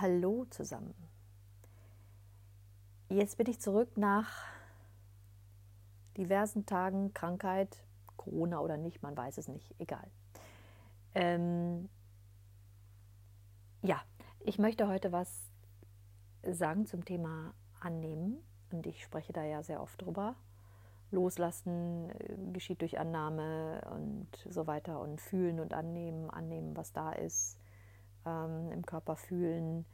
Hallo zusammen. Jetzt bin ich zurück nach diversen Tagen Krankheit, Corona oder nicht, man weiß es nicht, egal. Ähm, ja, ich möchte heute was sagen zum Thema Annehmen und ich spreche da ja sehr oft drüber. Loslassen äh, geschieht durch Annahme und so weiter und fühlen und annehmen, annehmen, was da ist, ähm, im Körper fühlen.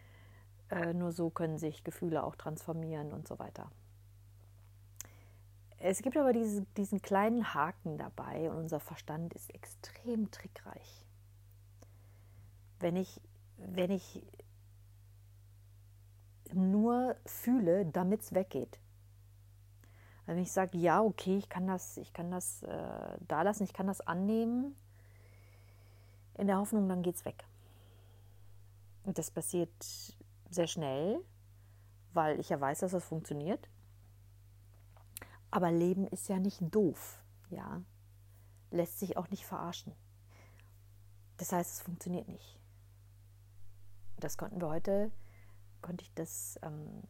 Äh, nur so können sich Gefühle auch transformieren und so weiter. Es gibt aber diese, diesen kleinen Haken dabei und unser Verstand ist extrem trickreich. Wenn ich, wenn ich nur fühle, damit es weggeht. Wenn ich sage, ja, okay, ich kann das, ich kann das äh, da lassen, ich kann das annehmen, in der Hoffnung, dann geht es weg. Das passiert sehr schnell, weil ich ja weiß, dass das funktioniert. Aber Leben ist ja nicht doof, ja. Lässt sich auch nicht verarschen. Das heißt, es funktioniert nicht. Das konnten wir heute, konnte ich das ähm,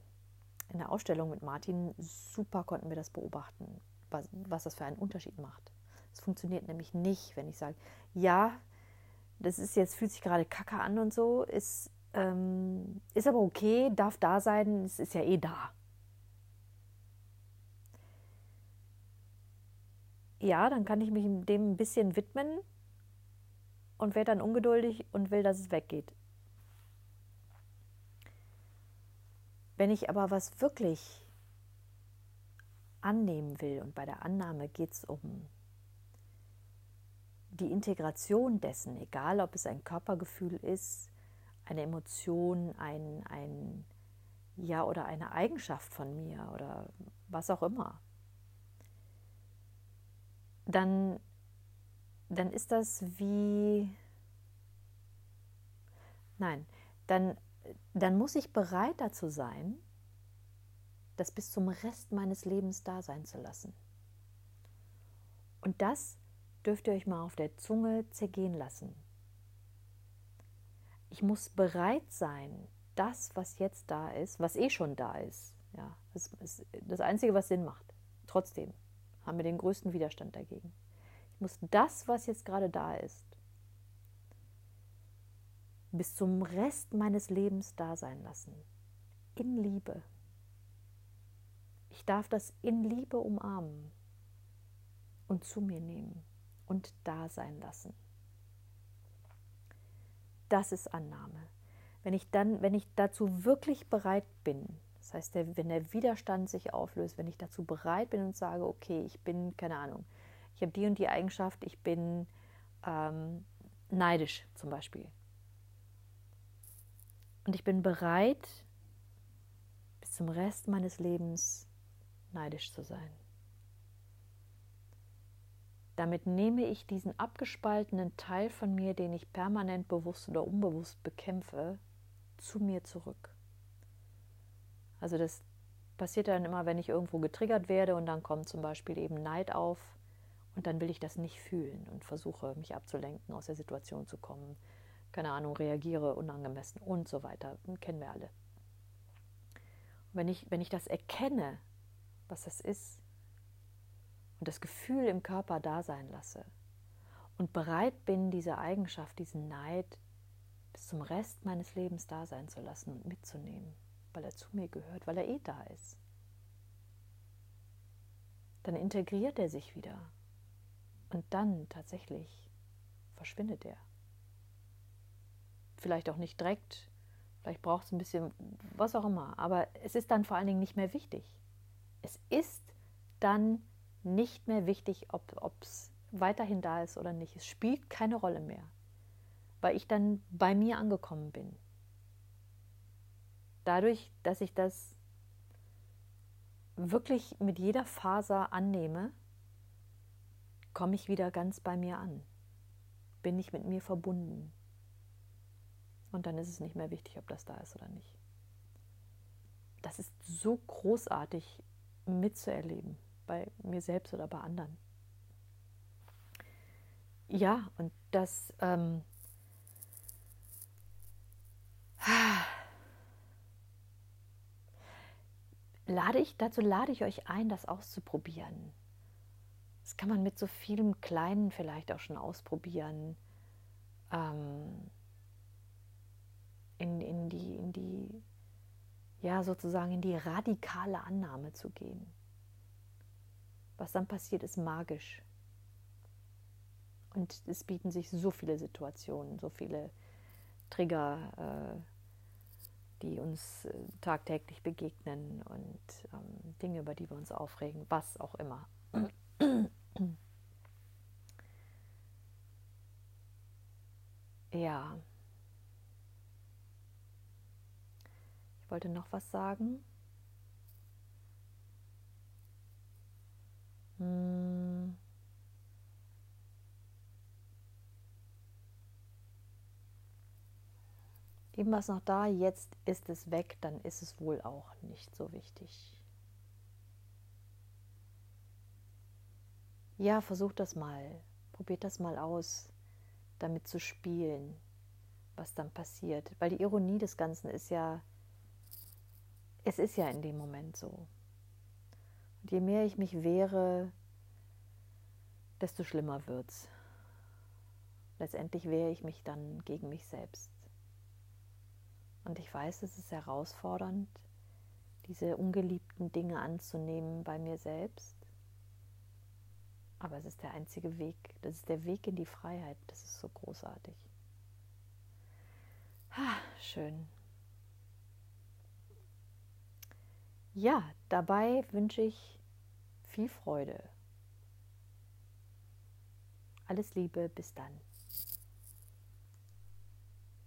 in der Ausstellung mit Martin, super konnten wir das beobachten, was, was das für einen Unterschied macht. Es funktioniert nämlich nicht, wenn ich sage, ja, das ist jetzt, fühlt sich gerade kacke an und so, ist, ähm, ist aber okay, darf da sein, es ist ja eh da. Ja, dann kann ich mich dem ein bisschen widmen und werde dann ungeduldig und will, dass es weggeht. Wenn ich aber was wirklich annehmen will, und bei der Annahme geht es um die Integration dessen, egal ob es ein Körpergefühl ist, eine Emotion, ein, ein ja oder eine Eigenschaft von mir oder was auch immer, dann, dann ist das wie, nein, dann, dann muss ich bereit dazu sein, das bis zum Rest meines Lebens da sein zu lassen. Und das dürft ihr euch mal auf der Zunge zergehen lassen. Ich muss bereit sein, das, was jetzt da ist, was eh schon da ist, ja, das ist das Einzige, was Sinn macht. Trotzdem haben wir den größten Widerstand dagegen. Ich muss das, was jetzt gerade da ist, bis zum Rest meines Lebens da sein lassen. In Liebe. Ich darf das in Liebe umarmen und zu mir nehmen und da sein lassen. Das ist Annahme. Wenn ich dann, wenn ich dazu wirklich bereit bin, das heißt, der, wenn der Widerstand sich auflöst, wenn ich dazu bereit bin und sage, okay, ich bin, keine Ahnung, ich habe die und die Eigenschaft, ich bin ähm, neidisch zum Beispiel. Und ich bin bereit, bis zum Rest meines Lebens neidisch zu sein. Damit nehme ich diesen abgespaltenen Teil von mir, den ich permanent bewusst oder unbewusst bekämpfe, zu mir zurück. Also das passiert dann immer, wenn ich irgendwo getriggert werde und dann kommt zum Beispiel eben Neid auf und dann will ich das nicht fühlen und versuche mich abzulenken, aus der Situation zu kommen. Keine Ahnung, reagiere unangemessen und so weiter. Kennen wir alle. Und wenn ich, wenn ich das erkenne, was das ist, und das Gefühl im Körper da sein lasse und bereit bin, diese Eigenschaft, diesen Neid bis zum Rest meines Lebens da sein zu lassen und mitzunehmen, weil er zu mir gehört, weil er eh da ist. Dann integriert er sich wieder und dann tatsächlich verschwindet er. Vielleicht auch nicht direkt, vielleicht braucht es ein bisschen, was auch immer, aber es ist dann vor allen Dingen nicht mehr wichtig. Es ist dann nicht mehr wichtig, ob es weiterhin da ist oder nicht. Es spielt keine Rolle mehr, weil ich dann bei mir angekommen bin dadurch, dass ich das wirklich mit jeder Faser annehme, komme ich wieder ganz bei mir an. Bin ich mit mir verbunden. Und dann ist es nicht mehr wichtig, ob das da ist oder nicht. Das ist so großartig mitzuerleben, bei mir selbst oder bei anderen. Ja, und das, ähm, lade ich, dazu lade ich euch ein, das auszuprobieren. Das kann man mit so vielem Kleinen vielleicht auch schon ausprobieren. Ähm, in, in die, in die, ja, sozusagen in die radikale Annahme zu gehen. Was dann passiert, ist magisch. Und es bieten sich so viele Situationen, so viele Trigger, äh, die uns äh, tagtäglich begegnen und ähm, Dinge, über die wir uns aufregen, was auch immer. ja. Ich wollte noch was sagen. Hm. Eben war es noch da, jetzt ist es weg, dann ist es wohl auch nicht so wichtig. Ja, versucht das mal. Probiert das mal aus, damit zu spielen, was dann passiert. Weil die Ironie des Ganzen ist ja, es ist ja in dem Moment so. Und je mehr ich mich wehre, desto schlimmer wird's. Letztendlich wehre ich mich dann gegen mich selbst. Und ich weiß, es ist herausfordernd, diese ungeliebten Dinge anzunehmen bei mir selbst. Aber es ist der einzige Weg. Das ist der Weg in die Freiheit. Das ist so großartig. Ha, schön. Ja, dabei wünsche ich viel Freude. Alles Liebe, bis dann.